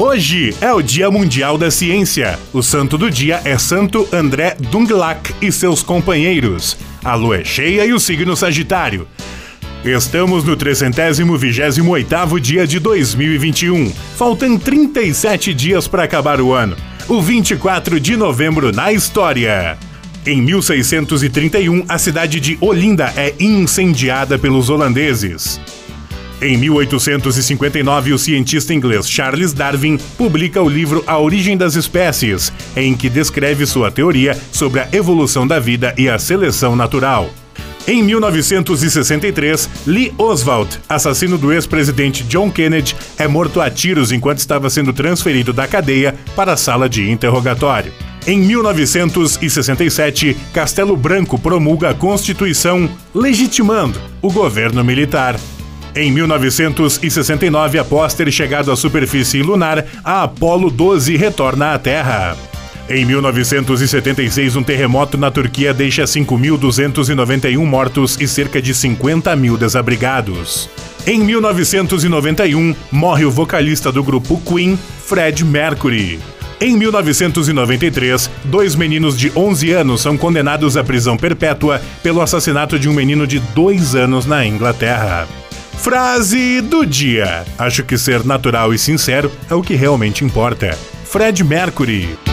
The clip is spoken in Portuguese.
Hoje é o Dia Mundial da Ciência. O santo do dia é Santo André Dunglac e seus companheiros. A lua é cheia e o signo Sagitário. Estamos no 328º dia de 2021. Faltam 37 dias para acabar o ano. O 24 de novembro na história. Em 1631, a cidade de Olinda é incendiada pelos holandeses. Em 1859, o cientista inglês Charles Darwin publica o livro A Origem das Espécies, em que descreve sua teoria sobre a evolução da vida e a seleção natural. Em 1963, Lee Oswald, assassino do ex-presidente John Kennedy, é morto a tiros enquanto estava sendo transferido da cadeia para a sala de interrogatório. Em 1967, Castelo Branco promulga a Constituição, legitimando o governo militar. Em 1969, após ter chegado à superfície lunar, a Apollo 12 retorna à Terra. Em 1976, um terremoto na Turquia deixa 5.291 mortos e cerca de 50 mil desabrigados. Em 1991, morre o vocalista do grupo Queen, Fred Mercury. Em 1993, dois meninos de 11 anos são condenados à prisão perpétua pelo assassinato de um menino de 2 anos na Inglaterra. Frase do dia: Acho que ser natural e sincero é o que realmente importa. Fred Mercury.